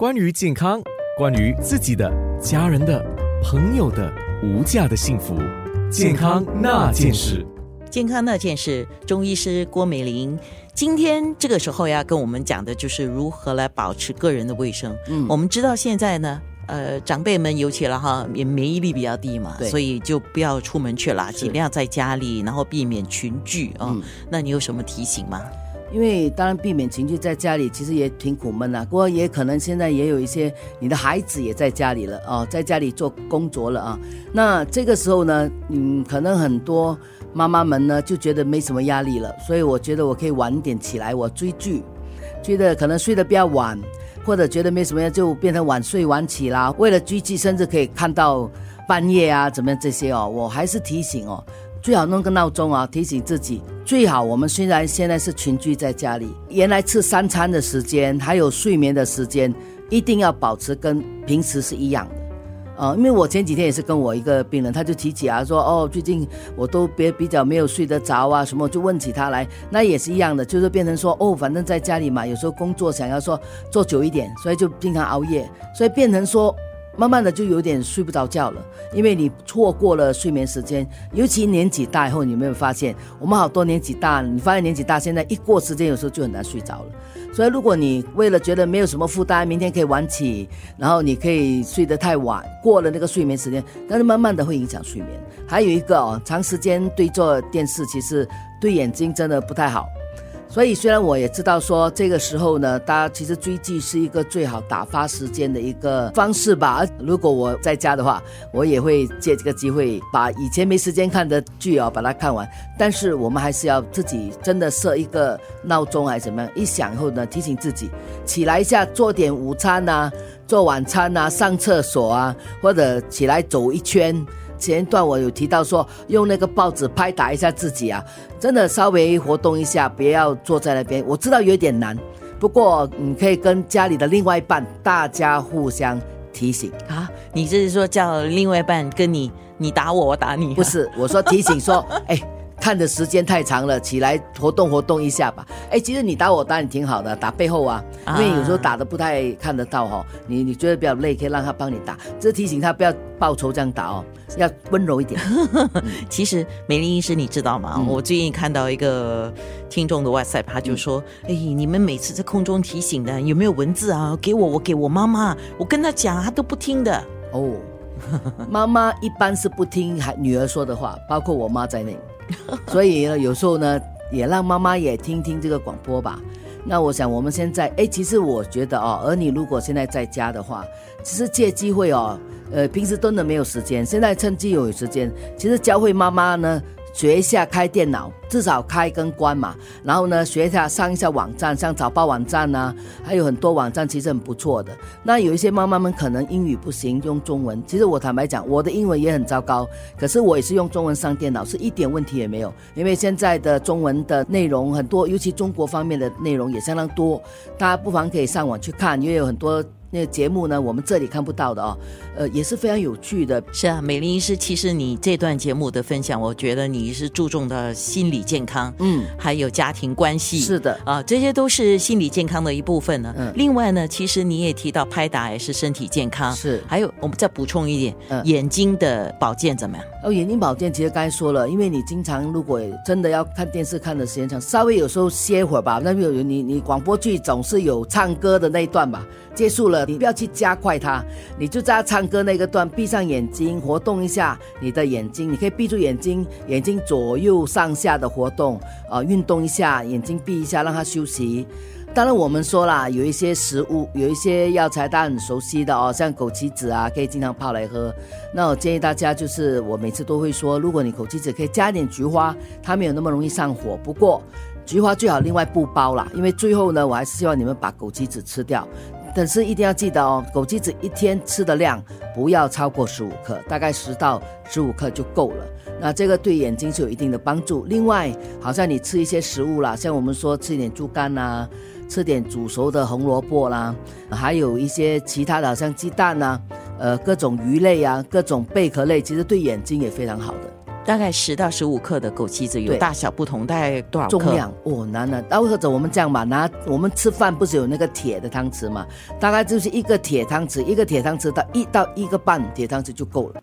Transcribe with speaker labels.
Speaker 1: 关于健康，关于自己的、家人的、朋友的无价的幸福，健康那件事。
Speaker 2: 健康那件事，中医师郭美玲今天这个时候要跟我们讲的就是如何来保持个人的卫生。嗯，我们知道现在呢，呃，长辈们尤其了哈，免免疫力比较低嘛，所以就不要出门去了，尽量在家里，然后避免群聚啊。那你有什么提醒吗？
Speaker 3: 因为当然避免情绪在家里其实也挺苦闷的，不过也可能现在也有一些你的孩子也在家里了啊，在家里做工作了啊。那这个时候呢，嗯，可能很多妈妈们呢就觉得没什么压力了，所以我觉得我可以晚点起来，我追剧，觉得可能睡得比较晚，或者觉得没什么就变成晚睡晚起啦。为了追剧，甚至可以看到半夜啊，怎么样这些哦，我还是提醒哦。最好弄个闹钟啊，提醒自己。最好我们虽然现在是群居在家里，原来吃三餐的时间还有睡眠的时间，一定要保持跟平时是一样的。啊，因为我前几天也是跟我一个病人，他就提起啊，说哦，最近我都别比较没有睡得着啊，什么就问起他来，那也是一样的，就是变成说哦，反正在家里嘛，有时候工作想要说做久一点，所以就经常熬夜，所以变成说。慢慢的就有点睡不着觉了，因为你错过了睡眠时间。尤其年纪大以后，你有没有发现，我们好多年纪大，你发现年纪大，现在一过时间，有时候就很难睡着了。所以，如果你为了觉得没有什么负担，明天可以晚起，然后你可以睡得太晚，过了那个睡眠时间，但是慢慢的会影响睡眠。还有一个哦，长时间对着电视，其实对眼睛真的不太好。所以，虽然我也知道说这个时候呢，大家其实追剧是一个最好打发时间的一个方式吧。如果我在家的话，我也会借这个机会把以前没时间看的剧啊，把它看完。但是我们还是要自己真的设一个闹钟还是怎么样，一响后呢，提醒自己起来一下，做点午餐呐，做晚餐呐，上厕所啊，或者起来走一圈。前一段我有提到说，用那个报纸拍打一下自己啊，真的稍微活动一下，不要坐在那边。我知道有点难，不过你可以跟家里的另外一半，大家互相提醒
Speaker 2: 啊。你这是说叫另外一半跟你，你打我，我打你？
Speaker 3: 不是，我说提醒说，哎。看的时间太长了，起来活动活动一下吧。哎，其实你打我打你挺好的，打背后啊，因为有时候打的不太看得到哈。你你觉得比较累，可以让他帮你打，这提醒他不要报仇这样打哦，要温柔一点。
Speaker 2: 其实美丽医师你知道吗？我最近看到一个听众的 WhatsApp，他就说：“哎，你们每次在空中提醒的有没有文字啊？给我，我给我妈妈，我跟他讲，他都不听的。”哦，
Speaker 3: 妈妈一般是不听孩女儿说的话，包括我妈在内。所以呢，有时候呢，也让妈妈也听听这个广播吧。那我想，我们现在，哎，其实我觉得哦，儿女如果现在在家的话，其实借机会哦，呃，平时真的没有时间，现在趁机有时间，其实教会妈妈呢。学一下开电脑，至少开跟关嘛。然后呢，学一下上一下网站，像早报网站呐，还有很多网站其实很不错的。那有一些妈妈们可能英语不行，用中文。其实我坦白讲，我的英文也很糟糕，可是我也是用中文上电脑，是一点问题也没有。因为现在的中文的内容很多，尤其中国方面的内容也相当多，大家不妨可以上网去看，因为有很多。那个节目呢，我们这里看不到的哦，呃，也是非常有趣的。
Speaker 2: 是啊，美玲医师，其实你这段节目的分享，我觉得你是注重的心理健康，嗯，还有家庭关系，
Speaker 3: 是的
Speaker 2: 啊，这些都是心理健康的一部分呢。嗯，另外呢，其实你也提到拍打也是身体健康，
Speaker 3: 是。
Speaker 2: 还有，我们再补充一点，眼睛的保健怎么样？
Speaker 3: 哦，眼睛保健其实刚才说了，因为你经常如果真的要看电视看的时间长，稍微有时候歇会儿吧。那有你你广播剧总是有唱歌的那一段吧。结束了，你不要去加快它，你就在唱歌那个段，闭上眼睛，活动一下你的眼睛。你可以闭住眼睛，眼睛左右上下的活动，啊，运动一下，眼睛闭一下，让它休息。当然，我们说啦，有一些食物，有一些药材，大家很熟悉的哦，像枸杞子啊，可以经常泡来喝。那我建议大家，就是我每次都会说，如果你枸杞子可以加点菊花，它没有那么容易上火。不过，菊花最好另外不包啦，因为最后呢，我还是希望你们把枸杞子吃掉。但是一定要记得哦，枸杞子一天吃的量不要超过十五克，大概十到十五克就够了。那这个对眼睛是有一定的帮助。另外，好像你吃一些食物啦，像我们说吃一点猪肝呐，吃点煮熟的红萝卜啦，还有一些其他的，好像鸡蛋呐，呃，各种鱼类啊，各种贝壳类，其实对眼睛也非常好的。
Speaker 2: 大概十到十五克的枸杞子，有大小不同，大概多少克？
Speaker 3: 重量哦，难了。然后或者我们这样吧，拿我们吃饭不是有那个铁的汤匙嘛？大概就是一个铁汤匙，一个铁汤匙到一到一个半铁汤匙就够了。